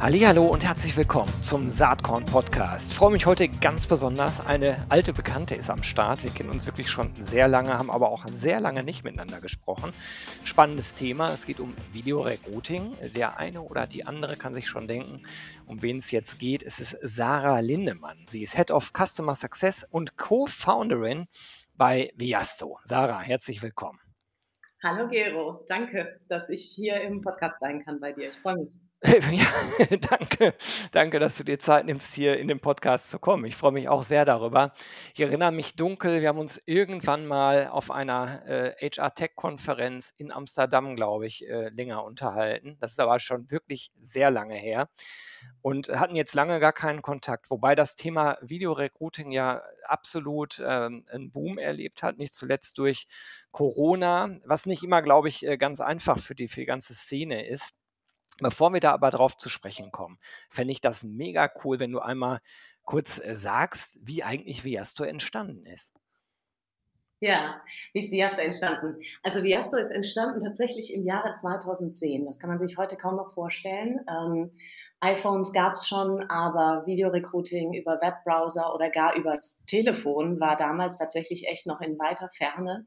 Hallo und herzlich willkommen zum Saatkorn Podcast. Ich freue mich heute ganz besonders. Eine alte Bekannte ist am Start. Wir kennen uns wirklich schon sehr lange, haben aber auch sehr lange nicht miteinander gesprochen. Spannendes Thema. Es geht um Videorecruiting. Der eine oder die andere kann sich schon denken, um wen es jetzt geht. Es ist Sarah Lindemann. Sie ist Head of Customer Success und Co-Founderin bei Viasto. Sarah, herzlich willkommen. Hallo Gero, danke, dass ich hier im Podcast sein kann bei dir. Ich freue mich. Ja, danke. Danke, dass du dir Zeit nimmst, hier in den Podcast zu kommen. Ich freue mich auch sehr darüber. Ich erinnere mich dunkel, wir haben uns irgendwann mal auf einer äh, HR-Tech-Konferenz in Amsterdam, glaube ich, äh, länger unterhalten. Das ist aber schon wirklich sehr lange her und hatten jetzt lange gar keinen Kontakt, wobei das Thema Videorecruiting ja absolut ähm, einen Boom erlebt hat, nicht zuletzt durch Corona, was nicht immer, glaube ich, äh, ganz einfach für die, für die ganze Szene ist. Bevor wir da aber drauf zu sprechen kommen, fände ich das mega cool, wenn du einmal kurz äh, sagst, wie eigentlich Viasto entstanden ist. Ja, wie ist Viasto entstanden? Also Viasto ist entstanden tatsächlich im Jahre 2010. Das kann man sich heute kaum noch vorstellen. Ähm, iPhones gab es schon, aber Videorecruiting über Webbrowser oder gar übers Telefon war damals tatsächlich echt noch in weiter Ferne.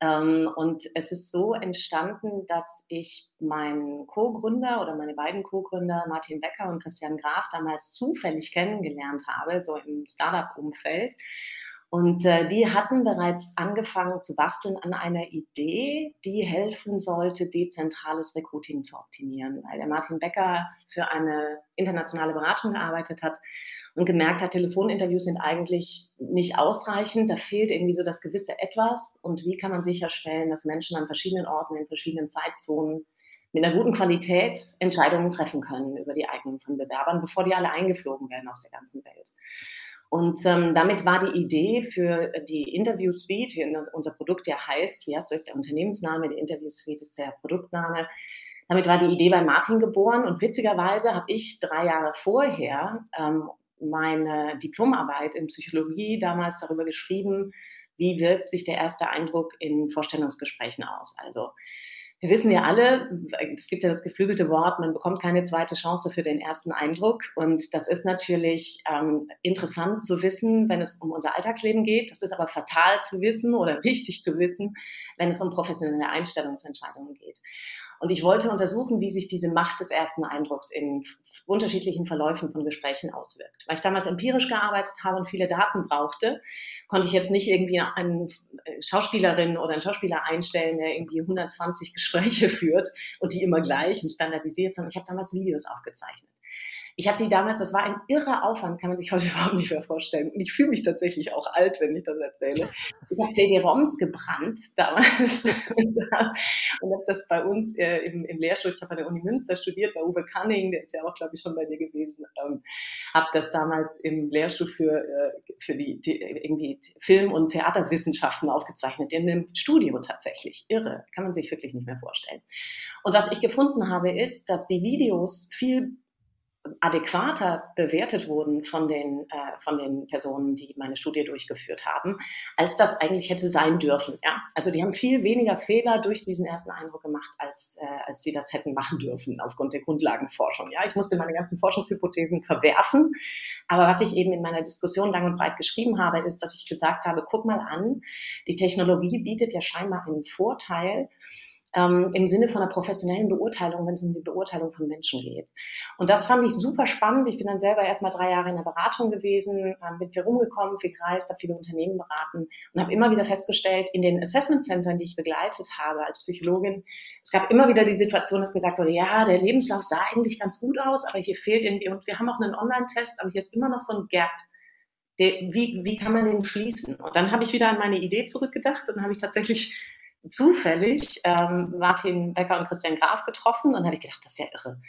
Ähm, und es ist so entstanden, dass ich meinen Co-Gründer oder meine beiden Co-Gründer Martin Becker und Christian Graf damals zufällig kennengelernt habe, so im Startup-Umfeld. Und äh, die hatten bereits angefangen zu basteln an einer Idee, die helfen sollte, dezentrales Recruiting zu optimieren. Weil der Martin Becker für eine internationale Beratung gearbeitet hat und gemerkt hat, Telefoninterviews sind eigentlich nicht ausreichend, da fehlt irgendwie so das gewisse Etwas. Und wie kann man sicherstellen, dass Menschen an verschiedenen Orten, in verschiedenen Zeitzonen mit einer guten Qualität Entscheidungen treffen können über die Eignung von Bewerbern, bevor die alle eingeflogen werden aus der ganzen Welt. Und ähm, damit war die Idee für die Interview Suite, wie unser Produkt ja heißt, wie heißt ist der Unternehmensname, die Interview Suite ist der Produktname. Damit war die Idee bei Martin geboren und witzigerweise habe ich drei Jahre vorher ähm, meine Diplomarbeit in Psychologie damals darüber geschrieben, wie wirkt sich der erste Eindruck in Vorstellungsgesprächen aus. Also wir wissen ja alle, es gibt ja das geflügelte Wort, man bekommt keine zweite Chance für den ersten Eindruck. Und das ist natürlich ähm, interessant zu wissen, wenn es um unser Alltagsleben geht. Das ist aber fatal zu wissen oder wichtig zu wissen, wenn es um professionelle Einstellungsentscheidungen geht. Und ich wollte untersuchen, wie sich diese Macht des ersten Eindrucks in unterschiedlichen Verläufen von Gesprächen auswirkt. Weil ich damals empirisch gearbeitet habe und viele Daten brauchte, konnte ich jetzt nicht irgendwie eine Schauspielerin oder einen Schauspieler einstellen, der irgendwie 120 Gespräche führt und die immer gleich und standardisiert, sondern ich habe damals Videos aufgezeichnet. Ich habe die damals, das war ein irrer Aufwand, kann man sich heute überhaupt nicht mehr vorstellen. Und ich fühle mich tatsächlich auch alt, wenn ich das erzähle. Ich habe CD-ROMs gebrannt damals und habe das bei uns äh, im, im Lehrstuhl, ich habe an der Uni Münster studiert, bei Uwe Cunning, der ist ja auch, glaube ich, schon bei dir gewesen, ähm, habe das damals im Lehrstuhl für, äh, für die, die, irgendwie Film- und Theaterwissenschaften aufgezeichnet, in einem Studio tatsächlich. Irre, kann man sich wirklich nicht mehr vorstellen. Und was ich gefunden habe, ist, dass die Videos viel adäquater bewertet wurden von den, äh, von den Personen, die meine Studie durchgeführt haben, als das eigentlich hätte sein dürfen. Ja? Also die haben viel weniger Fehler durch diesen ersten Eindruck gemacht, als, äh, als sie das hätten machen dürfen aufgrund der Grundlagenforschung. Ja? Ich musste meine ganzen Forschungshypothesen verwerfen, aber was ich eben in meiner Diskussion lang und breit geschrieben habe, ist, dass ich gesagt habe, guck mal an, die Technologie bietet ja scheinbar einen Vorteil, ähm, im Sinne von einer professionellen Beurteilung, wenn es um die Beurteilung von Menschen geht. Und das fand ich super spannend. Ich bin dann selber erst mal drei Jahre in der Beratung gewesen, ähm, bin viel rumgekommen, viel gereist, habe viele Unternehmen beraten und habe immer wieder festgestellt, in den Assessment Centern, die ich begleitet habe als Psychologin, es gab immer wieder die Situation, dass gesagt wurde, ja, der Lebenslauf sah eigentlich ganz gut aus, aber hier fehlt irgendwie, und wir haben auch einen Online-Test, aber hier ist immer noch so ein Gap. Wie, wie kann man den schließen? Und dann habe ich wieder an meine Idee zurückgedacht und habe ich tatsächlich zufällig ähm, Martin Becker und Christian Graf getroffen und habe ich gedacht, das ist ja irre.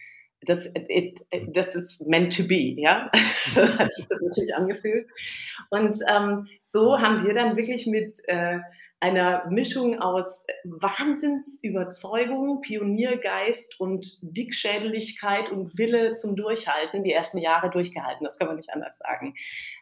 Das, it, das ist meant to be, ja. so hat sich das natürlich angefühlt. Und ähm, so haben wir dann wirklich mit äh, einer Mischung aus Wahnsinnsüberzeugung, Pioniergeist und Dickschädeligkeit und Wille zum Durchhalten die ersten Jahre durchgehalten. Das kann man nicht anders sagen.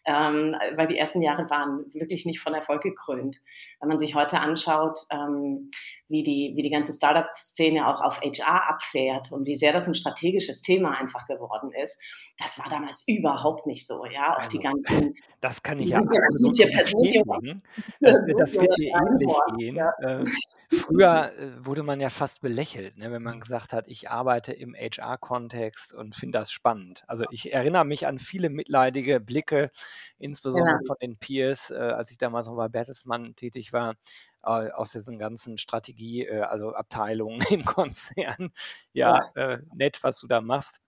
Ähm, weil die ersten Jahre waren wirklich nicht von Erfolg gekrönt. Wenn man sich heute anschaut, ähm, wie, die, wie die ganze Startup-Szene auch auf HR abfährt und wie sehr das ein strategisches Thema einfach geworden ist, das war damals überhaupt nicht so. Ja, auch Also, die ganzen das kann ich ja hier persönlich bestätigen. Das, wird dir ähnlich gehen. ja. Äh, früher äh, wurde man ja fast belächelt, ne, wenn man gesagt hat, ich arbeite im HR-Kontext und finde das spannend. Also ich erinnere mich an viele mitleidige Blicke, insbesondere Ja. von den Peers, äh, als ich damals noch bei Bertelsmann tätig war, äh, aus diesen ganzen Strategie, äh, also Abteilungen im Konzern. Ja, äh, nett, was du da machst.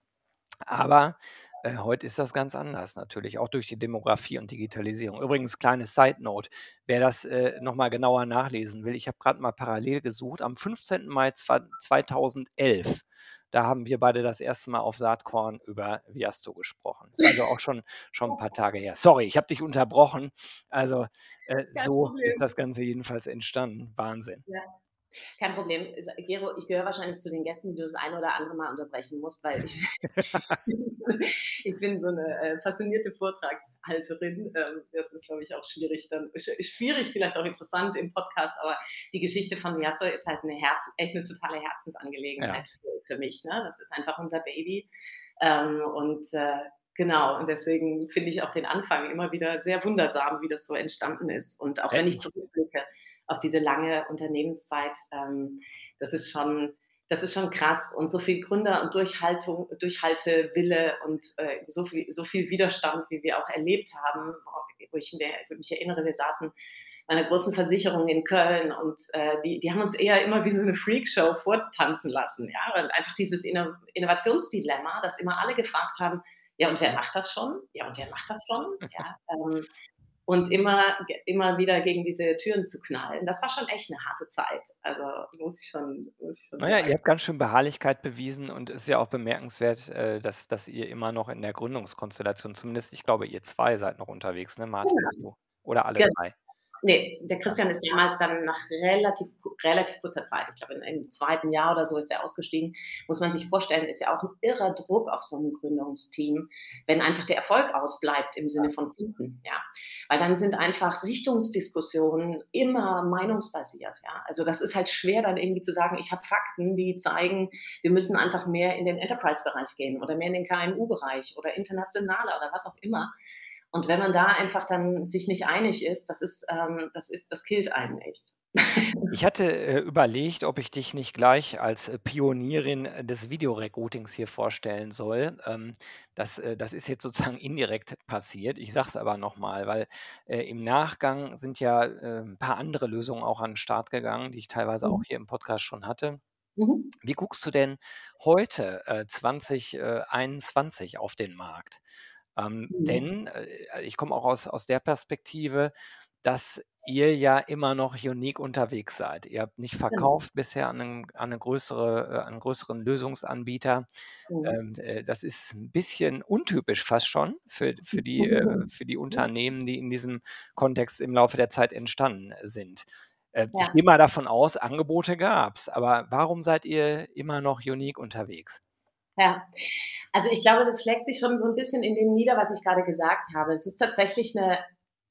Aber äh, heute ist das ganz anders natürlich, auch durch die Demografie und Digitalisierung. Übrigens, kleine Side Note, wer das äh, nochmal genauer nachlesen will, ich habe gerade mal parallel gesucht, am 15. Mai zwa- 2011, da haben wir beide das erste Mal auf Saatkorn über Viasto gesprochen. Also auch schon, schon ein paar Tage her. Sorry, ich habe dich unterbrochen. Also äh, so Problem. ist das Ganze jedenfalls entstanden. Wahnsinn. Ja. Kein Problem. Gero, ich gehöre wahrscheinlich zu den Gästen, die du das ein oder andere Mal unterbrechen musst, weil ich, ich bin so eine äh, passionierte Vortragshalterin. Ähm, das ist, glaube ich, auch schwierig, dann sch- schwierig, vielleicht auch interessant im Podcast, aber die Geschichte von Jastor ist halt eine Herz, echt eine totale Herzensangelegenheit für, für mich. Ne? Das ist einfach unser Baby. Ähm, und äh, genau, und deswegen finde ich auch den Anfang immer wieder sehr wundersam, wie das so entstanden ist. Und auch wenn ich zurückblicke auf diese lange Unternehmenszeit, ähm, das ist schon, das ist schon krass. Und so viel Gründer und Durchhaltung, Durchhaltewille und äh, so, viel, so viel Widerstand, wie wir auch erlebt haben, wo ich mir, mich erinnere, wir saßen bei einer großen Versicherung in Köln und äh, die, die haben uns eher immer wie so eine Freakshow vortanzen lassen. Ja? Weil einfach dieses Inno Innovationsdilemma, dass immer alle gefragt haben, ja, und wer macht das schon? Ja, und wer macht das schon? Ja, ähm, und immer, immer wieder gegen diese Türen zu knallen. Das war schon echt eine harte Zeit. Also muss ich schon, muss ich schon Naja, sagen. ihr habt ganz schön Beharrlichkeit bewiesen und ist ja auch bemerkenswert, äh, dass, dass ihr immer noch in der Gründungskonstellation, zumindest ich glaube, ihr zwei seid noch unterwegs, ne, Martin Ja. und du? Oder alle Ja. drei? Nee, der Christian ist damals dann nach relativ, relativ kurzer Zeit, ich glaube im, zweiten Jahr oder so ist er ausgestiegen, muss man sich vorstellen, ist ja auch ein irrer Druck auf so einem Gründungsteam, wenn einfach der Erfolg ausbleibt im Sinne von Kunden, ja. Weil dann sind einfach Richtungsdiskussionen immer meinungsbasiert, ja. Also das ist halt schwer dann irgendwie zu sagen, ich habe Fakten, die zeigen, wir müssen einfach mehr in den Enterprise-Bereich gehen oder mehr in den KMU-Bereich oder internationaler oder was auch immer. Und wenn man da einfach dann sich nicht einig ist, das ist, ähm, das ist, das killt einen echt. Ich hatte äh, überlegt, ob ich dich nicht gleich als äh, Pionierin äh, des Videorecruitings hier vorstellen soll. Ähm, das, äh, das ist jetzt sozusagen indirekt passiert. Ich sage es aber nochmal, weil äh, im Nachgang sind ja ein paar andere Lösungen auch an den Start gegangen, die ich teilweise auch Mhm. hier im Podcast schon hatte. Mhm. Wie guckst du denn heute, äh, 2021 auf den Markt? Ähm, Mhm. denn äh, ich komme auch aus, aus der Perspektive, dass ihr ja immer noch unique unterwegs seid. Ihr habt nicht Genau. verkauft bisher an einen, an eine größere, äh, an einen größeren Lösungsanbieter. Mhm. Ähm, äh, das ist ein bisschen untypisch fast schon für, für, die, äh, für die Unternehmen, die in diesem Kontext im Laufe der Zeit entstanden sind. Äh, Ich Ja. gehe mal davon aus, Angebote gab es, aber warum seid ihr immer noch unique unterwegs? Ja, also ich glaube, das schlägt sich schon so ein bisschen in dem nieder, was ich gerade gesagt habe. Es ist tatsächlich eine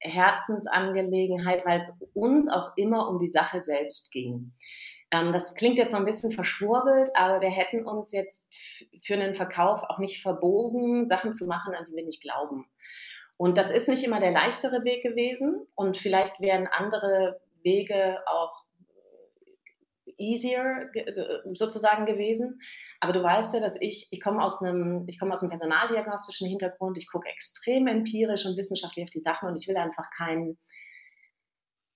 Herzensangelegenheit, weil es uns auch immer um die Sache selbst ging. Ähm, das klingt jetzt so ein bisschen verschwurbelt, aber wir hätten uns jetzt für einen Verkauf auch nicht verbogen, Sachen zu machen, an die wir nicht glauben. Und das ist nicht immer der leichtere Weg gewesen und vielleicht wären andere Wege auch easier ge sozusagen gewesen. Aber du weißt ja, dass ich ich komme aus einem ich komme aus 'nem personaldiagnostischen Hintergrund. Ich gucke extrem empirisch und wissenschaftlich auf die Sachen und ich will einfach keinen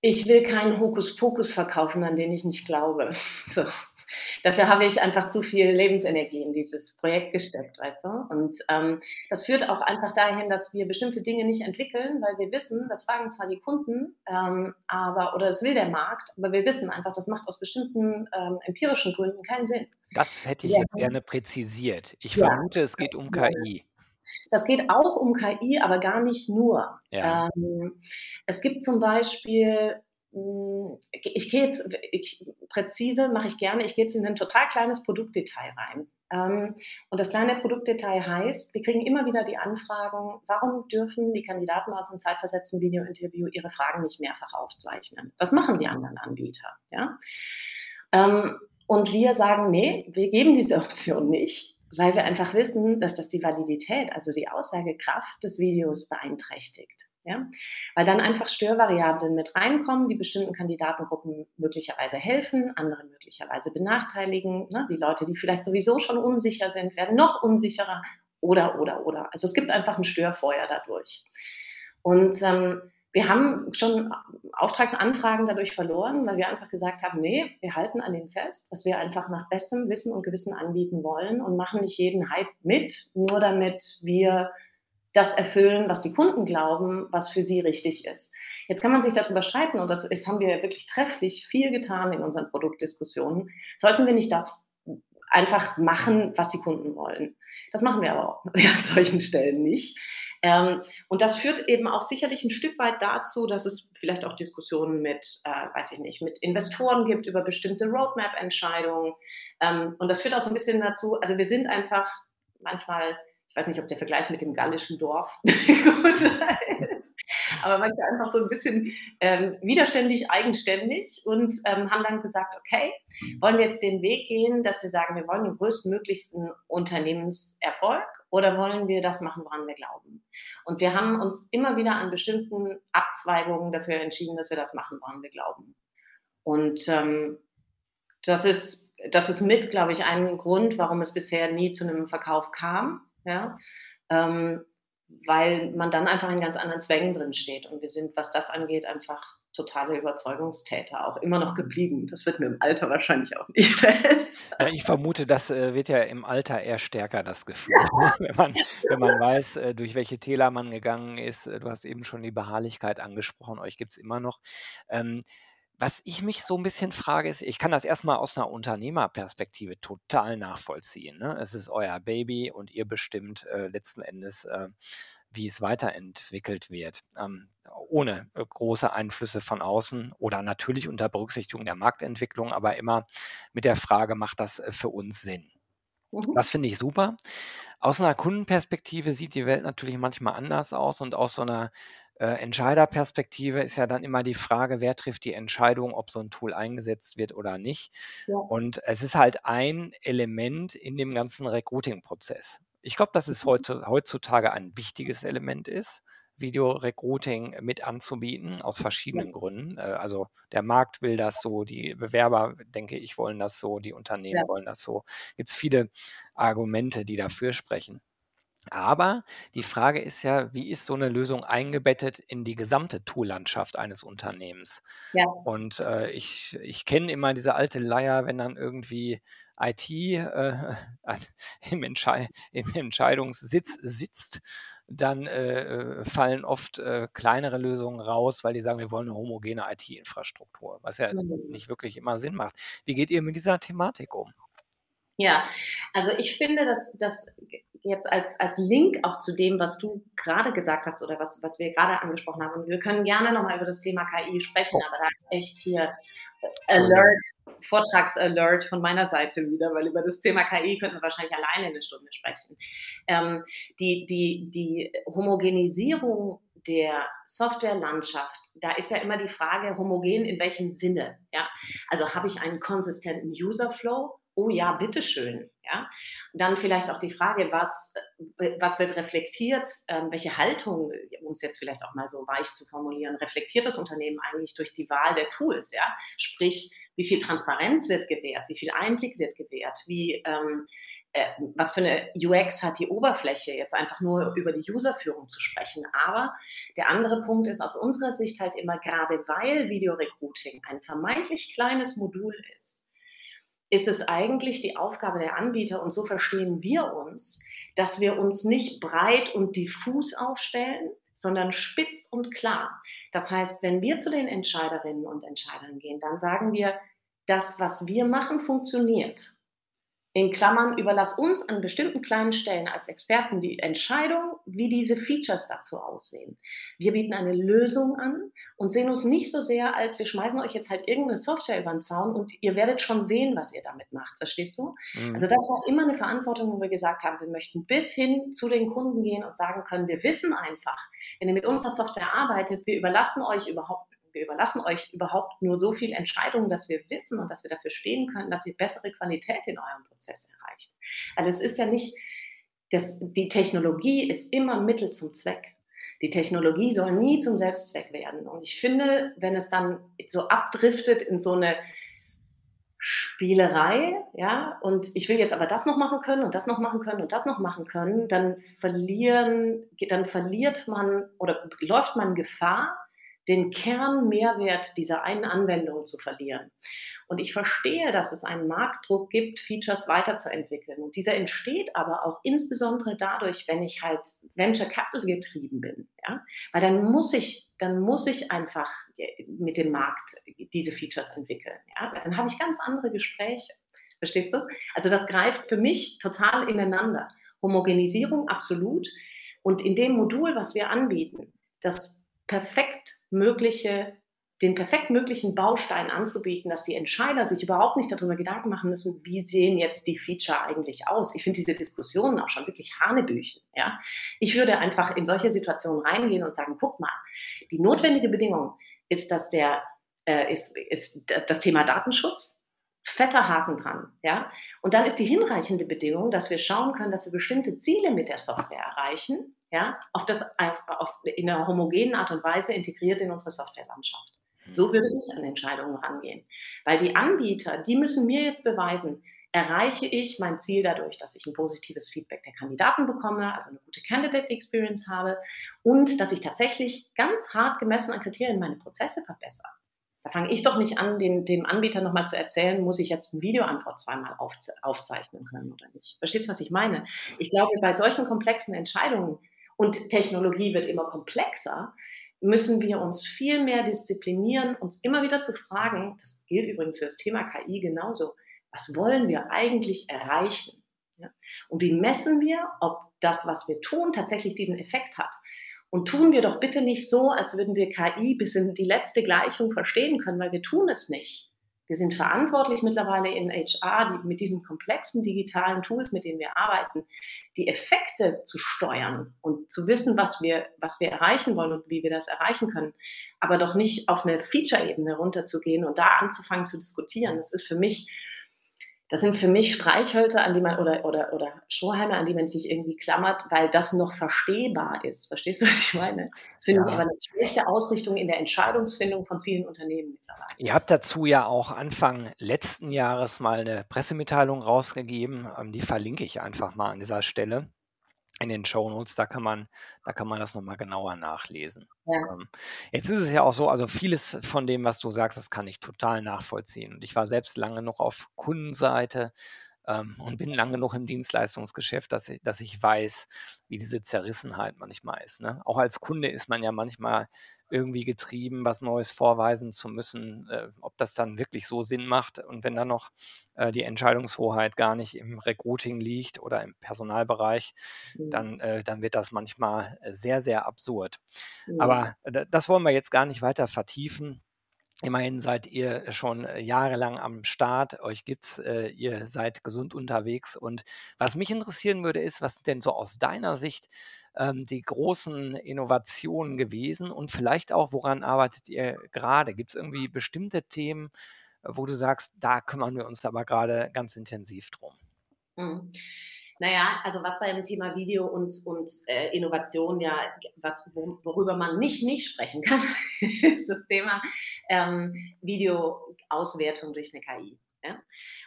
ich will keinen Hokuspokus verkaufen, an den ich nicht glaube. So. Dafür habe ich einfach zu viel Lebensenergie in dieses Projekt gesteckt, weißt du? Und, ähm, das führt auch einfach dahin, dass wir bestimmte Dinge nicht entwickeln, weil wir wissen, das fragen zwar die Kunden, ähm, aber oder das will der Markt, aber wir wissen einfach, das macht aus bestimmten, ähm, empirischen Gründen keinen Sinn. Das hätte ich Ja. jetzt gerne präzisiert. Ich Ja. vermute, es geht um. KI. Das geht auch um KI, aber gar nicht nur. Ja. Ähm, es gibt zum Beispiel ich gehe jetzt, ich, präzise mache ich gerne, ich gehe jetzt in ein total kleines Produktdetail rein. Ähm, und das kleine Produktdetail heißt, wir kriegen immer wieder die Anfragen, warum dürfen die Kandidaten uns im zeitversetzten Videointerview ihre Fragen nicht mehrfach aufzeichnen? Das machen die anderen Anbieter. Ja? Ähm, und wir sagen, nee, wir geben diese Option nicht, weil wir einfach wissen, dass das die Validität, also die Aussagekraft des Videos beeinträchtigt. Ja? Weil dann einfach Störvariablen mit reinkommen, die bestimmten Kandidatengruppen möglicherweise helfen, andere möglicherweise benachteiligen. Ne? Die Leute, die vielleicht sowieso schon unsicher sind, werden noch unsicherer oder, oder, oder. Also es gibt einfach ein Störfeuer dadurch. Und ähm, wir haben schon Auftragsanfragen dadurch verloren, weil wir einfach gesagt haben, nee, wir halten an dem fest, was wir einfach nach bestem Wissen und Gewissen anbieten wollen und machen nicht jeden Hype mit, nur damit wir das erfüllen, was die Kunden glauben, was für sie richtig ist. Jetzt kann man sich darüber streiten, und das ist, haben wir wirklich trefflich viel getan in unseren Produktdiskussionen. Sollten wir nicht das einfach machen, was die Kunden wollen? Das machen wir aber auch an solchen Stellen nicht. Ähm, und das führt eben auch sicherlich ein Stück weit dazu, dass es vielleicht auch Diskussionen mit, äh, weiß ich nicht, mit Investoren gibt über bestimmte Roadmap-Entscheidungen. Ähm, und das führt auch so ein bisschen dazu, also wir sind einfach manchmal ich weiß nicht, ob der Vergleich mit dem gallischen Dorf gut ist, aber manchmal einfach so ein bisschen ähm, widerständig, eigenständig und ähm, haben dann gesagt, okay, wollen wir jetzt den Weg gehen, dass wir sagen, wir wollen den größtmöglichsten Unternehmenserfolg oder wollen wir das machen, woran wir glauben? Und wir haben uns immer wieder an bestimmten Abzweigungen dafür entschieden, dass wir das machen, woran wir glauben. Und ähm, das ist das ist mit, glaube ich, ein Grund, warum es bisher nie zu einem Verkauf kam ja, ähm, weil man dann einfach in ganz anderen Zwängen drin steht. Und wir sind, was das angeht, einfach totale Überzeugungstäter auch immer noch geblieben. Das wird mir im Alter wahrscheinlich auch nicht besser. Ja, ich vermute, das äh, wird ja im Alter eher stärker, das Gefühl. Ja. wenn, man, wenn man weiß, äh, durch welche Täler man gegangen ist. Äh, du hast eben schon die Beharrlichkeit angesprochen, euch gibt es immer noch. Ähm, was ich mich so ein bisschen frage, ist, ich kann das erstmal aus einer Unternehmerperspektive total nachvollziehen, ne? Es ist euer Baby und ihr bestimmt, äh, letzten Endes, äh, wie es weiterentwickelt wird, ähm, ohne, äh, große Einflüsse von außen oder natürlich unter Berücksichtigung der Marktentwicklung, aber immer mit der Frage: „Macht das, äh, für uns Sinn?“ Mhm. Das finde ich super. Aus einer Kundenperspektive sieht die Welt natürlich manchmal anders aus und aus so einer äh, Entscheiderperspektive ist ja dann immer die Frage, wer trifft die Entscheidung, ob so ein Tool eingesetzt wird oder nicht. Ja. Und es ist halt ein Element in dem ganzen Recruiting-Prozess. Ich glaube, dass es mhm. heutzutage ein wichtiges Element ist, Video-Recruiting mit anzubieten, aus verschiedenen. Gründen. Äh, also der Markt will das so, die Bewerber, denke ich, wollen das so, die Unternehmen ja. wollen das so. Gibt es viele Argumente, die dafür sprechen. Aber die Frage ist ja, wie ist so eine Lösung eingebettet in die gesamte Tool-Landschaft eines Unternehmens? Ja. Und äh, ich, ich kenne immer diese alte Leier, wenn dann irgendwie IT äh, im, Entschei im Entscheidungssitz sitzt, dann äh, äh, fallen oft äh, kleinere Lösungen raus, weil die sagen, wir wollen eine homogene IT-Infrastruktur, was ja mhm. nicht wirklich immer Sinn macht. Wie geht ihr mit dieser Thematik um? Ja, also ich finde, dass das jetzt als, als Link auch zu dem, was du gerade gesagt hast oder was, was wir gerade angesprochen haben. Und wir können gerne nochmal über das Thema KI sprechen, oh. aber da ist echt hier Alert, Vortragsalert von meiner Seite wieder, weil über das Thema KI könnten wir wahrscheinlich alleine eine Stunde sprechen. Ähm, die, die, die Homogenisierung der Softwarelandschaft, da ist ja immer die Frage, homogen in welchem Sinne? Ja? Also habe ich einen konsistenten Userflow? oh ja, bitteschön. Ja? Dann vielleicht auch die Frage, was, äh, was wird reflektiert, ähm, welche Haltung, um es jetzt vielleicht auch mal so weich zu formulieren, reflektiert das Unternehmen eigentlich durch die Wahl der Tools? Ja? Sprich, wie viel Transparenz wird gewährt, wie viel Einblick wird gewährt, wie, ähm, äh, was für eine UX hat die Oberfläche, jetzt einfach nur über die Userführung zu sprechen. Aber der andere Punkt ist aus unserer Sicht halt immer, gerade weil Videorecruiting ein vermeintlich kleines Modul ist, ist es eigentlich die Aufgabe der Anbieter, und so verstehen wir uns, dass wir uns nicht breit und diffus aufstellen, sondern spitz und klar. Das heißt, wenn wir zu den Entscheiderinnen und Entscheidern gehen, dann sagen wir, das, was wir machen, funktioniert. In Klammern, überlass uns an bestimmten kleinen Stellen als Experten die Entscheidung, wie diese Features dazu aussehen. Wir bieten eine Lösung an und sehen uns nicht so sehr, als wir schmeißen euch jetzt halt irgendeine Software über den Zaun und ihr werdet schon sehen, was ihr damit macht. Verstehst du? Mhm. Also das war immer eine Verantwortung, wo wir gesagt haben, wir möchten bis hin zu den Kunden gehen und sagen können, wir wissen einfach, wenn ihr mit unserer Software arbeitet, wir überlassen euch überhaupt wir überlassen euch überhaupt nur so viel Entscheidungen, dass wir wissen und dass wir dafür stehen können, dass ihr bessere Qualität in eurem Prozess erreicht. Also es ist ja nicht, das, die Technologie ist immer Mittel zum Zweck. Die Technologie soll nie zum Selbstzweck werden. Und ich finde, wenn es dann so abdriftet in so eine Spielerei, ja, und ich will jetzt aber das noch machen können und das noch machen können und das noch machen können, dann verlieren, dann verliert man oder läuft man Gefahr, den Kernmehrwert dieser einen Anwendung zu verlieren. Und ich verstehe, dass es einen Marktdruck gibt, Features weiterzuentwickeln. Und dieser entsteht aber auch insbesondere dadurch, wenn ich halt Venture Capital getrieben bin. Ja? Weil dann muss ich, dann muss ich einfach mit dem Markt diese Features entwickeln. Ja? Dann habe ich ganz andere Gespräche. Verstehst du? Also das greift für mich total ineinander. Homogenisierung absolut. Und in dem Modul, was wir anbieten, das perfekt mögliche, den perfekt möglichen Baustein anzubieten, dass die Entscheider sich überhaupt nicht darüber Gedanken machen müssen, wie sehen jetzt die Feature eigentlich aus. Ich finde diese Diskussionen auch schon wirklich Hanebüchen. Ja? Ich würde einfach in solche Situationen reingehen und sagen, guck mal, die notwendige Bedingung ist, dass der, äh, ist, ist das Thema Datenschutz, fetter Haken dran, ja. Und dann ist die hinreichende Bedingung, dass wir schauen können, dass wir bestimmte Ziele mit der Software erreichen, ja, auf das, auf, auf, in einer homogenen Art und Weise integriert in unsere Softwarelandschaft. So würde ich an Entscheidungen rangehen. Weil die Anbieter, die müssen mir jetzt beweisen, erreiche ich mein Ziel dadurch, dass ich ein positives Feedback der Kandidaten bekomme, also eine gute Candidate Experience habe und dass ich tatsächlich ganz hart gemessen an Kriterien meine Prozesse verbessere. Da fange ich doch nicht an, den, dem Anbieter nochmal zu erzählen, muss ich jetzt ein Videoantwort zweimal aufze aufzeichnen können oder nicht. Verstehst du, was ich meine? Ich glaube, bei solchen komplexen Entscheidungen und Technologie wird immer komplexer, müssen wir uns viel mehr disziplinieren, uns immer wieder zu fragen, das gilt übrigens für das Thema KI genauso, was wollen wir eigentlich erreichen? Ja? Und wie messen wir, ob das, was wir tun, tatsächlich diesen Effekt hat? Und tun wir doch bitte nicht so, als würden wir KI bis in die letzte Gleichung verstehen können, weil wir tun es nicht. Wir sind verantwortlich mittlerweile in HR, die, mit diesen komplexen digitalen Tools, mit denen wir arbeiten, die Effekte zu steuern und zu wissen, was wir, was wir erreichen wollen und wie wir das erreichen können. Aber doch nicht auf eine Feature-Ebene runterzugehen und da anzufangen zu diskutieren. Das ist für mich das sind für mich Streichhölzer, an die man oder, oder, oder Strohhalme, an die man sich irgendwie klammert, weil das noch verstehbar ist. Verstehst du, was ich meine? Das finde ja. ich aber eine schlechte Ausrichtung in der Entscheidungsfindung von vielen Unternehmen mittlerweile. Ihr habt dazu ja auch Anfang letzten Jahres mal eine Pressemitteilung rausgegeben. Ähm, die verlinke ich einfach mal an dieser Stelle in den Show Notes, da kann man, da kann man das nochmal genauer nachlesen. Ja. Ähm, jetzt ist es ja auch so, also vieles von dem, was du sagst, das kann ich total nachvollziehen. Und ich war selbst lange noch auf Kundenseite ähm, und bin lange noch im Dienstleistungsgeschäft, dass ich, dass ich weiß, wie diese Zerrissenheit manchmal ist. Ne? Auch als Kunde ist man ja manchmal irgendwie getrieben, was Neues vorweisen zu müssen, äh, ob das dann wirklich so Sinn macht. Und wenn dann noch äh, die Entscheidungshoheit gar nicht im Recruiting liegt oder im Personalbereich, mhm. dann, äh, dann wird das manchmal äh, sehr, sehr absurd. Mhm. Aber das wollen wir jetzt gar nicht weiter vertiefen. Immerhin seid ihr schon äh, jahrelang am Start, euch gibt's, äh, ihr seid gesund unterwegs. Und was mich interessieren würde, ist, was denn so aus deiner Sicht ähm, die großen Innovationen gewesen und vielleicht auch, woran arbeitet ihr gerade? Gibt es irgendwie bestimmte Themen, wo du sagst, da kümmern wir uns aber gerade ganz intensiv drum? Mhm. Naja, also was bei dem Thema Video und, und äh, Innovation ja, was, worüber man nicht nicht sprechen kann, ist das Thema ähm, Videoauswertung durch eine KI. Ja?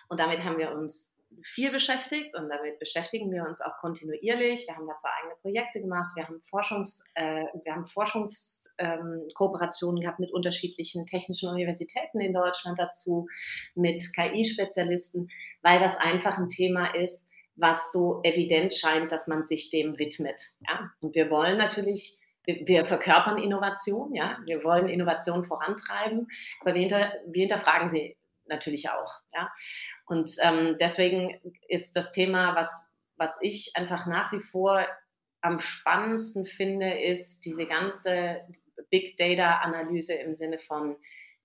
Und damit haben wir uns viel beschäftigt und damit beschäftigen wir uns auch kontinuierlich. Wir haben dazu eigene Projekte gemacht, wir haben, Forschungs, äh, wir Forschungskooperationen ähm, gehabt mit unterschiedlichen technischen Universitäten in Deutschland dazu, mit KI-Spezialisten, weil das einfach ein Thema ist, was so evident scheint, dass man sich dem widmet. Ja? Und wir wollen natürlich wir verkörpern Innovation, ja, wir wollen Innovation vorantreiben, aber wir, hinter, wir hinterfragen sie natürlich auch, ja. Und ähm, deswegen ist das Thema, was, was ich einfach nach wie vor am spannendsten finde, ist diese ganze Big Data Analyse im Sinne von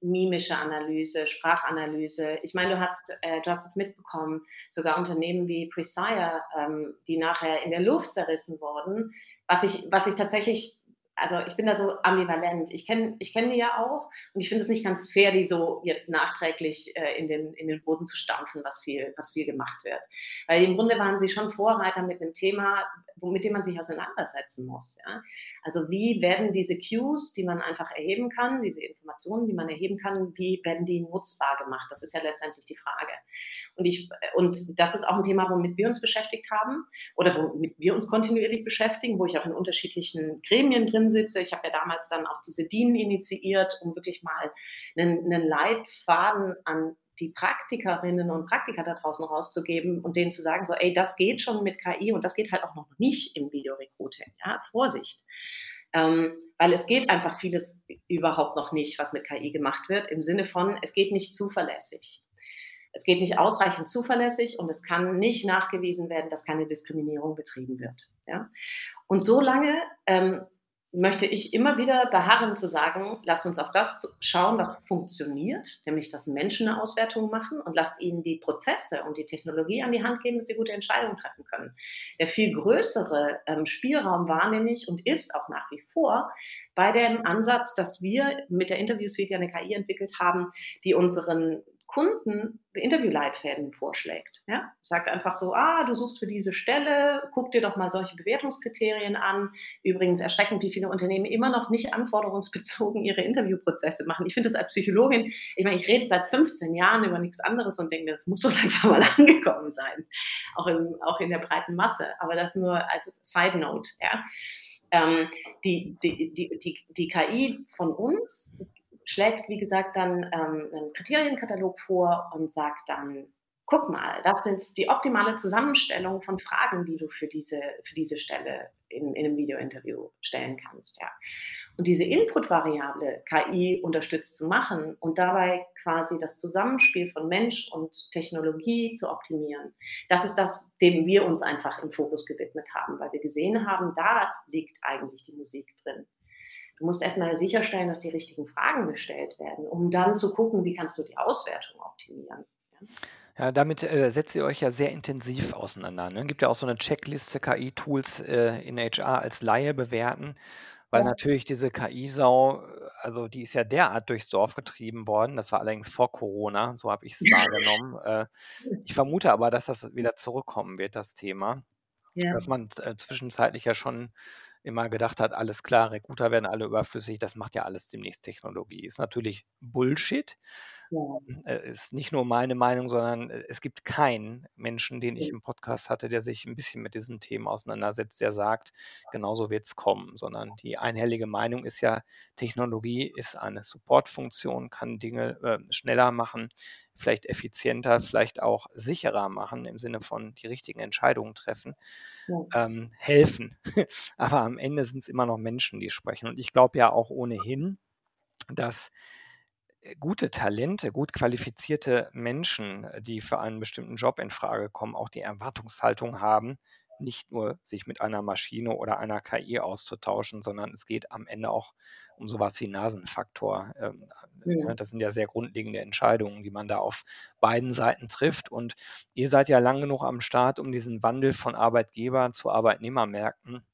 mimische Analyse, Sprachanalyse. Ich meine, du hast, äh, du hast es mitbekommen, sogar Unternehmen wie Presire, ähm, die nachher in der Luft zerrissen wurden, was ich, was ich tatsächlich also ich bin da so ambivalent. Ich kenne ich kenn die ja auch und ich finde es nicht ganz fair, die so jetzt nachträglich äh, in, den, in den Boden zu stampfen, was viel, was viel gemacht wird. Weil im Grunde waren sie schon Vorreiter mit einem Thema, mit dem man sich auseinandersetzen muss. Ja? Also wie werden diese Cues, die man einfach erheben kann, diese Informationen, die man erheben kann, wie werden die nutzbar gemacht? Das ist ja letztendlich die Frage. Und, ich, und das ist auch ein Thema, womit wir uns beschäftigt haben oder womit wir uns kontinuierlich beschäftigen, wo ich auch in unterschiedlichen Gremien drin sitze. Ich habe ja damals dann auch diese DIN initiiert, um wirklich mal einen, einen Leitfaden an die Praktikerinnen und Praktiker da draußen rauszugeben und denen zu sagen, so, ey, das geht schon mit KI und das geht halt auch noch nicht im Videorecruiting. Ja, Vorsicht. Ähm, weil es geht einfach vieles überhaupt noch nicht, was mit KI gemacht wird, im Sinne von, es geht nicht zuverlässig. Es geht nicht ausreichend zuverlässig und es kann nicht nachgewiesen werden, dass keine Diskriminierung betrieben wird. Ja? Und solange ähm, möchte ich immer wieder beharren zu sagen, lasst uns auf das schauen, was funktioniert, nämlich dass Menschen eine Auswertung machen und lasst ihnen die Prozesse und die Technologie an die Hand geben, dass sie gute Entscheidungen treffen können. Der viel größere ähm, Spielraum war nämlich und ist auch nach wie vor bei dem Ansatz, dass wir mit der Interviewsuite ja eine KI entwickelt haben, die unseren Kunden Interviewleitfäden vorschlägt. Ja? Sagt einfach so, ah, du suchst für diese Stelle, guck dir doch mal solche Bewertungskriterien an. Übrigens erschreckend, wie viele Unternehmen immer noch nicht anforderungsbezogen ihre Interviewprozesse machen. Ich finde das als Psychologin, ich meine, ich rede seit 15 Jahren über nichts anderes und denke mir, das muss so langsam mal angekommen sein. Auch, im, auch in der breiten Masse. Aber das nur als Side Note. Ja? Ähm, die, die, die, die, die KI von uns schlägt, wie gesagt, dann ähm, einen Kriterienkatalog vor und sagt dann, guck mal, das ist die optimale Zusammenstellung von Fragen, die du für diese, für diese Stelle in, in einem Videointerview stellen kannst. Ja. Und diese Input-Variable KI unterstützt zu machen und dabei quasi das Zusammenspiel von Mensch und Technologie zu optimieren, das ist das, dem wir uns einfach im Fokus gewidmet haben, weil wir gesehen haben, da liegt eigentlich die Musik drin. Du musst erstmal sicherstellen, dass die richtigen Fragen gestellt werden, um dann zu gucken, wie kannst du die Auswertung optimieren. Ja? Ja, damit äh, setzt ihr euch ja sehr intensiv auseinander. Ne? Gibt ja auch so eine Checkliste KI-Tools äh, in HR als Laie bewerten, weil ja. natürlich diese KI-Sau, also die ist ja derart durchs Dorf getrieben worden. Das war allerdings vor Corona, so habe ich es wahrgenommen. Äh, ich vermute aber, dass das wieder zurückkommen wird, das Thema. Ja. Dass man äh, zwischenzeitlich ja schon immer gedacht hat, alles klar, Recruiter werden alle überflüssig, das macht ja alles demnächst Technologie. Ist natürlich Bullshit. Ja. Äh, ist nicht nur meine Meinung, sondern äh, es gibt keinen Menschen, den ich im Podcast hatte, der sich ein bisschen mit diesen Themen auseinandersetzt, der sagt, genauso wird es kommen, sondern die einhellige Meinung ist ja, Technologie ist eine Supportfunktion, kann Dinge äh, schneller machen, vielleicht effizienter, vielleicht auch sicherer machen, im Sinne von die richtigen Entscheidungen treffen, ja. ähm, helfen. Aber am Ende sind es immer noch Menschen, die sprechen. Und ich glaube ja auch ohnehin, dass gute Talente, gut qualifizierte Menschen, äh, die für einen bestimmten Job in Frage kommen, auch die Erwartungshaltung haben, nicht nur sich mit einer Maschine oder einer KI auszutauschen, sondern es geht am Ende auch um sowas wie Nasenfaktor. Ähm, ja. Ne, das sind ja sehr grundlegende Entscheidungen, die man da auf beiden Seiten trifft. Und ihr seid ja lang genug am Start, um diesen Wandel von Arbeitgeber zu Arbeitnehmermärkten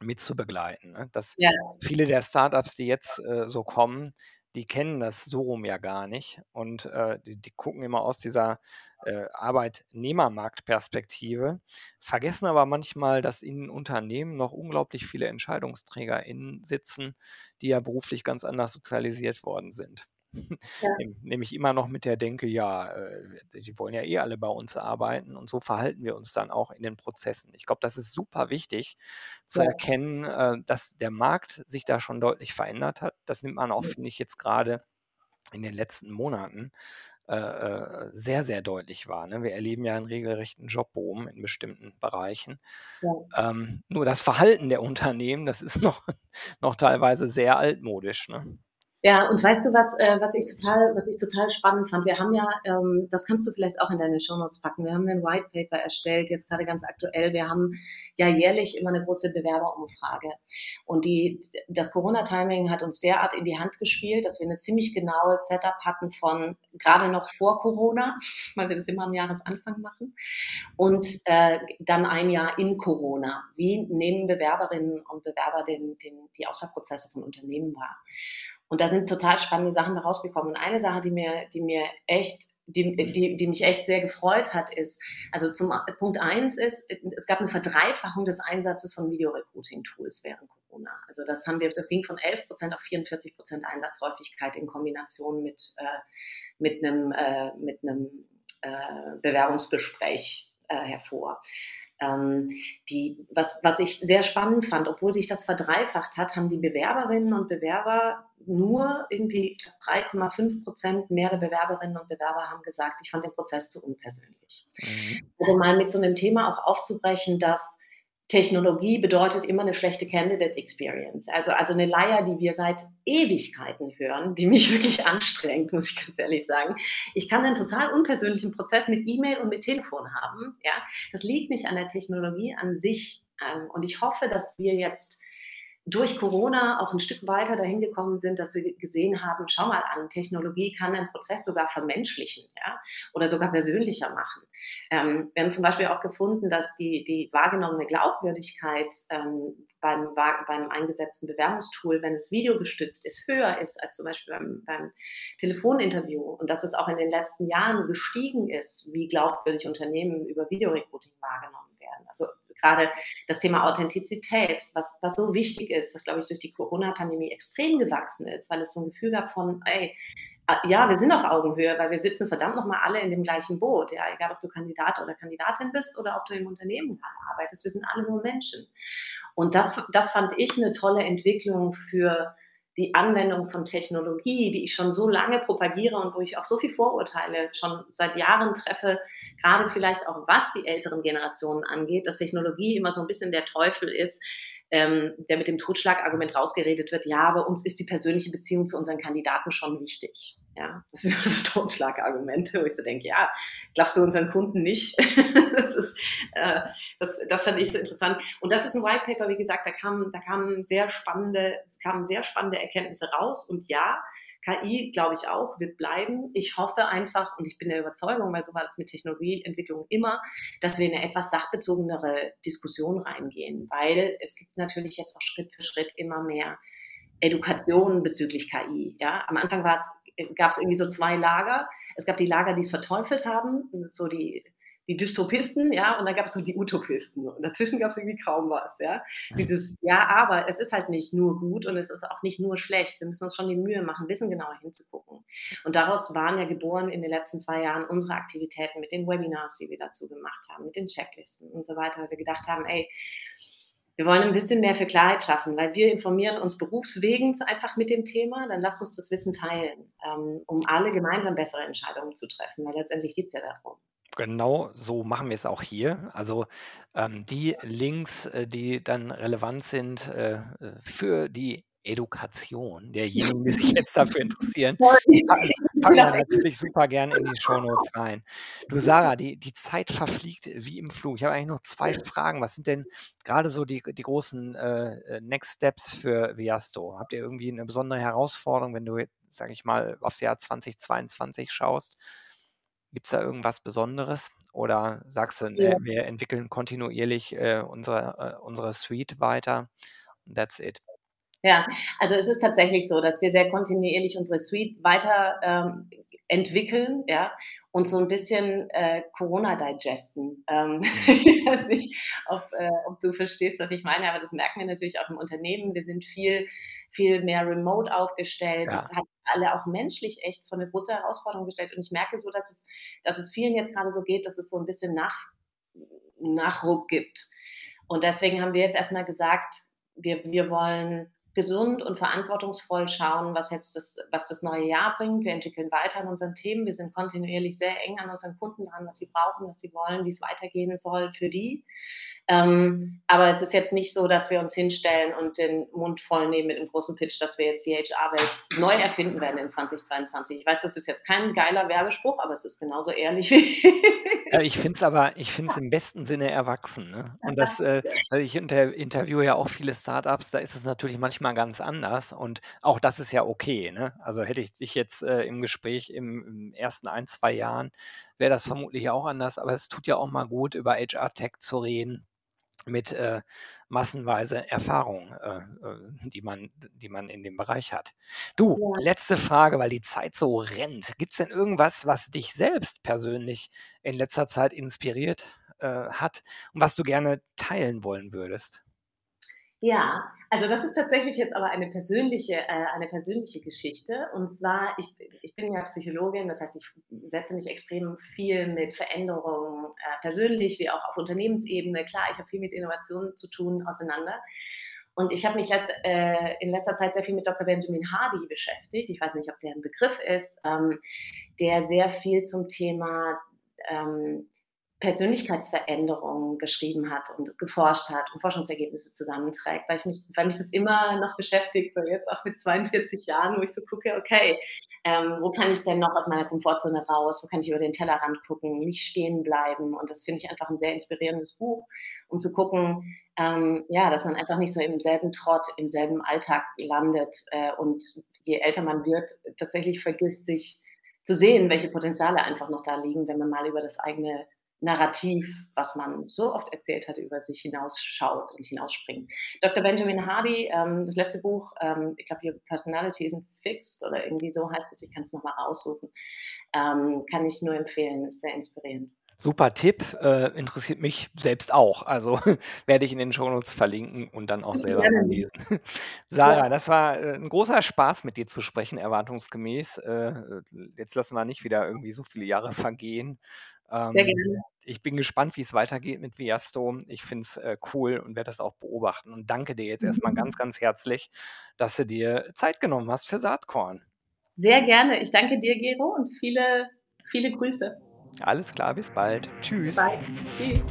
mit zu begleiten. Ne? Dass ja. viele der Startups, die jetzt äh, so kommen, die kennen das so rum ja gar nicht und äh, die, die, gucken immer aus dieser äh, Arbeitnehmermarktperspektive, vergessen aber manchmal, dass in Unternehmen noch unglaublich viele EntscheidungsträgerInnen sitzen, die ja beruflich ganz anders sozialisiert worden sind. Ja. Nämlich immer noch mit der Denke, ja, äh, die wollen ja eh alle bei uns arbeiten und so verhalten wir uns dann auch in den Prozessen. Ich glaube, das ist super wichtig zu ja. erkennen, äh, dass der Markt sich da schon deutlich verändert hat. Das nimmt man auch, mhm. finde ich, jetzt gerade in den letzten Monaten äh, sehr, sehr deutlich wahr. Ne? Wir erleben ja einen regelrechten Jobboom in bestimmten Bereichen. Ja. Ähm, nur das Verhalten der Unternehmen, das ist noch, noch teilweise sehr altmodisch. Ne? Ja, und weißt du was, äh, was ich total, was ich total spannend fand? Wir haben ja, ähm, das kannst du vielleicht auch in deine Shownotes packen. Wir haben ein White Paper erstellt, jetzt gerade ganz aktuell. Wir haben ja jährlich immer eine große Bewerberumfrage. Und die, das Corona-Timing hat uns derart in die Hand gespielt, dass wir eine ziemlich genaue Setup hatten von gerade noch vor Corona, weil wir das immer am Jahresanfang machen, und äh, dann ein Jahr in Corona. Wie nehmen Bewerberinnen und Bewerber den, den, die Auswahlprozesse von Unternehmen wahr? Und da sind total spannende Sachen rausgekommen. Und eine Sache, die mir, die mir echt die, die, die mich echt sehr gefreut hat, ist, also zum Punkt eins ist, es gab eine Verdreifachung des Einsatzes von Videorecruiting-Tools während Corona. Also das haben wir, das ging von 11 Prozent auf 44 Prozent Einsatzhäufigkeit in Kombination mit, äh, mit einem, äh, mit einem äh, Bewerbungsgespräch äh, hervor. Ähm, die, was, was ich sehr spannend fand, obwohl sich das verdreifacht hat, haben die Bewerberinnen und Bewerber nur irgendwie 3,5 Prozent mehr Bewerberinnen und Bewerber haben gesagt, ich fand den Prozess zu unpersönlich. Mhm. Also mal mit so einem Thema auch aufzubrechen, dass Technologie bedeutet immer eine schlechte Candidate Experience. Also, also eine Leier, die wir seit Ewigkeiten hören, die mich wirklich anstrengt, muss ich ganz ehrlich sagen. Ich kann einen total unpersönlichen Prozess mit E-Mail und mit Telefon haben. Ja, das liegt nicht an der Technologie an sich. Ähm, und ich hoffe, dass wir jetzt durch Corona auch ein Stück weiter dahin gekommen sind, dass wir gesehen haben, schau mal an, Technologie kann einen Prozess sogar vermenschlichen ja, oder sogar persönlicher machen. Ähm, wir haben zum Beispiel auch gefunden, dass die, die wahrgenommene Glaubwürdigkeit ähm, beim, beim eingesetzten Bewerbungstool, wenn es videogestützt ist, höher ist als zum Beispiel beim, beim Telefoninterview und dass es auch in den letzten Jahren gestiegen ist, wie glaubwürdig Unternehmen über Videorecruiting wahrgenommen werden. Also gerade das Thema Authentizität, was, was so wichtig ist, was, glaube ich, durch die Corona-Pandemie extrem gewachsen ist, weil es so ein Gefühl gab von, ey, ah, ja, wir sind auf Augenhöhe, weil wir sitzen verdammt nochmal alle in dem gleichen Boot. Ja, egal, ob du Kandidat oder Kandidatin bist oder ob du im Unternehmen arbeitest, wir sind alle nur Menschen. Und das, das fand ich eine tolle Entwicklung für die Anwendung von Technologie, die ich schon so lange propagiere und wo ich auch so viele Vorurteile schon seit Jahren treffe, gerade vielleicht auch was die älteren Generationen angeht, dass Technologie immer so ein bisschen der Teufel ist, ähm, der mit dem Totschlagargument rausgeredet wird, ja, aber uns ist die persönliche Beziehung zu unseren Kandidaten schon wichtig. Ja, das sind immer so Totschlagargumente, wo ich so denke, ja, glaubst du unseren Kunden nicht? das ist, äh, das, das fand ich so interessant. Und das ist ein White Paper, wie gesagt, da kamen, da kamen sehr spannende, es kamen sehr spannende Erkenntnisse raus. Und ja, KI, glaube ich auch, wird bleiben. Ich hoffe einfach, und ich bin der Überzeugung, weil so war das mit Technologieentwicklung immer, dass wir in eine etwas sachbezogenere Diskussion reingehen, weil es gibt natürlich jetzt auch Schritt für Schritt immer mehr Education bezüglich KI. Ja, am Anfang war es, gab es irgendwie so zwei Lager. Es gab die Lager, die es verteufelt haben, so die die Dystopisten, ja, und dann gab es so die Utopisten. Und dazwischen gab es irgendwie kaum was, ja. Dieses, ja, aber es ist halt nicht nur gut und es ist auch nicht nur schlecht. Wir müssen uns schon die Mühe machen, wissen genauer hinzugucken. Und daraus waren ja geboren in den letzten zwei Jahren unsere Aktivitäten mit den Webinars, die wir dazu gemacht haben, mit den Checklisten und so weiter, weil wir gedacht haben, ey, wir wollen ein bisschen mehr für Klarheit schaffen, weil wir informieren uns berufswegens einfach mit dem Thema. Dann lasst uns das Wissen teilen, ähm, um alle gemeinsam bessere Entscheidungen zu treffen, weil letztendlich geht es ja darum. Genau so machen wir es auch hier. Also ähm, die Links, äh, die dann relevant sind äh, für die Education derjenigen, die sich jetzt dafür interessieren, fangen wir natürlich super gerne in die Shownotes rein. Du Sarah, die, die Zeit verfliegt wie im Flug. Ich habe eigentlich noch zwei Fragen. Was sind denn gerade so die, die großen äh, äh Next Steps für Viasto? Habt ihr irgendwie eine besondere Herausforderung, wenn du, sage ich mal, aufs Jahr 2022 schaust? Gibt es da irgendwas Besonderes? Oder sagst du, ne, wir entwickeln kontinuierlich äh, unsere, äh, unsere Suite weiter und that's it? Ja, also es ist tatsächlich so, dass wir sehr kontinuierlich unsere Suite weiter ähm, entwickeln, ja, und so ein bisschen äh, Corona digesten. Ähm, ich weiß nicht, ob, äh, ob du verstehst, was ich meine, aber das merken wir natürlich auch im Unternehmen. Wir sind viel, viel mehr remote aufgestellt. Ja. Das hat alle auch menschlich echt von eine große Herausforderung gestellt. Und ich merke so, dass es, dass es vielen jetzt gerade so geht, dass es so ein bisschen Nach, Nachruck gibt. Und deswegen haben wir jetzt erstmal gesagt, wir, wir wollen gesund und verantwortungsvoll schauen, was jetzt das, was das neue Jahr bringt. Wir entwickeln weiter an unseren Themen. Wir sind kontinuierlich sehr eng an unseren Kunden dran, was sie brauchen, was sie wollen, wie es weitergehen soll für die. Ähm, aber es ist jetzt nicht so, dass wir uns hinstellen und den Mund voll nehmen mit einem großen Pitch, dass wir jetzt die HR-Welt neu erfinden werden in 2022. Ich weiß, das ist jetzt kein geiler Werbespruch, aber es ist genauso ehrlich wie. ja, ich finde es aber, ich finde es im besten Sinne erwachsen. Ne? Und das, äh, also ich inter interviewe ja auch viele Startups, da ist es natürlich manchmal ganz anders und auch das ist ja okay. Ne? Also hätte ich dich jetzt äh, im Gespräch im, im ersten ein, zwei Jahren, wäre das vermutlich auch anders, aber es tut ja auch mal gut, über HR-Tech zu reden mit äh, massenweise Erfahrung, äh, äh, die, man, die man in dem Bereich hat. Du, ja. letzte Frage, weil die Zeit so rennt. Gibt es denn irgendwas, was dich selbst persönlich in letzter Zeit inspiriert äh, hat und was du gerne teilen wollen würdest? Ja, also das ist tatsächlich jetzt aber eine persönliche, äh, eine persönliche Geschichte. Und zwar, ich, ich bin ja Psychologin, das heißt, ich setze mich extrem viel mit Veränderungen äh, persönlich wie auch auf Unternehmensebene. Klar, ich habe viel mit Innovationen zu tun, auseinander. Und ich habe mich letzt, äh, in letzter Zeit sehr viel mit Dr. Benjamin Hardy beschäftigt. Ich weiß nicht, ob der ein Begriff ist, ähm, der sehr viel zum Thema ähm, Persönlichkeitsveränderungen geschrieben hat und geforscht hat und Forschungsergebnisse zusammenträgt, weil, ich mich, weil mich das immer noch beschäftigt, so jetzt auch mit 42 Jahren, wo ich so gucke, okay, ähm, wo kann ich denn noch aus meiner Komfortzone raus, wo kann ich über den Tellerrand gucken, nicht stehen bleiben? Und das finde ich einfach ein sehr inspirierendes Buch, um zu gucken, ähm, ja, dass man einfach nicht so im selben Trott, im selben Alltag landet äh, und je älter man wird, tatsächlich vergisst, sich zu sehen, welche Potenziale einfach noch da liegen, wenn man mal über das eigene Narrativ, was man so oft erzählt hat, über sich hinausschaut und hinausspringt. Dr. Benjamin Hardy, ähm, das letzte Buch, ähm, ich glaube, Your Personality isn't fixed oder irgendwie so heißt es, ich kann es nochmal raussuchen, ähm, kann ich nur empfehlen, ist sehr inspirierend. Super Tipp, äh, interessiert mich selbst auch. Also werde ich in den Shownotes verlinken und dann auch selber ja. lesen. Sarah, das war äh, ein großer Spaß mit dir zu sprechen, erwartungsgemäß. Äh, jetzt lassen wir nicht wieder irgendwie so viele Jahre vergehen. Ähm, Sehr gerne. Ich bin gespannt, wie es weitergeht mit Viasto. Ich finde es äh, cool und werde das auch beobachten. Und danke dir jetzt erstmal ganz, mhm. ganz herzlich, dass du dir Zeit genommen hast für Saatkorn. Sehr gerne. Ich danke dir, Gero, und viele, viele Grüße. Alles klar, bis bald. Tschüss. Bis bald. Tschüss.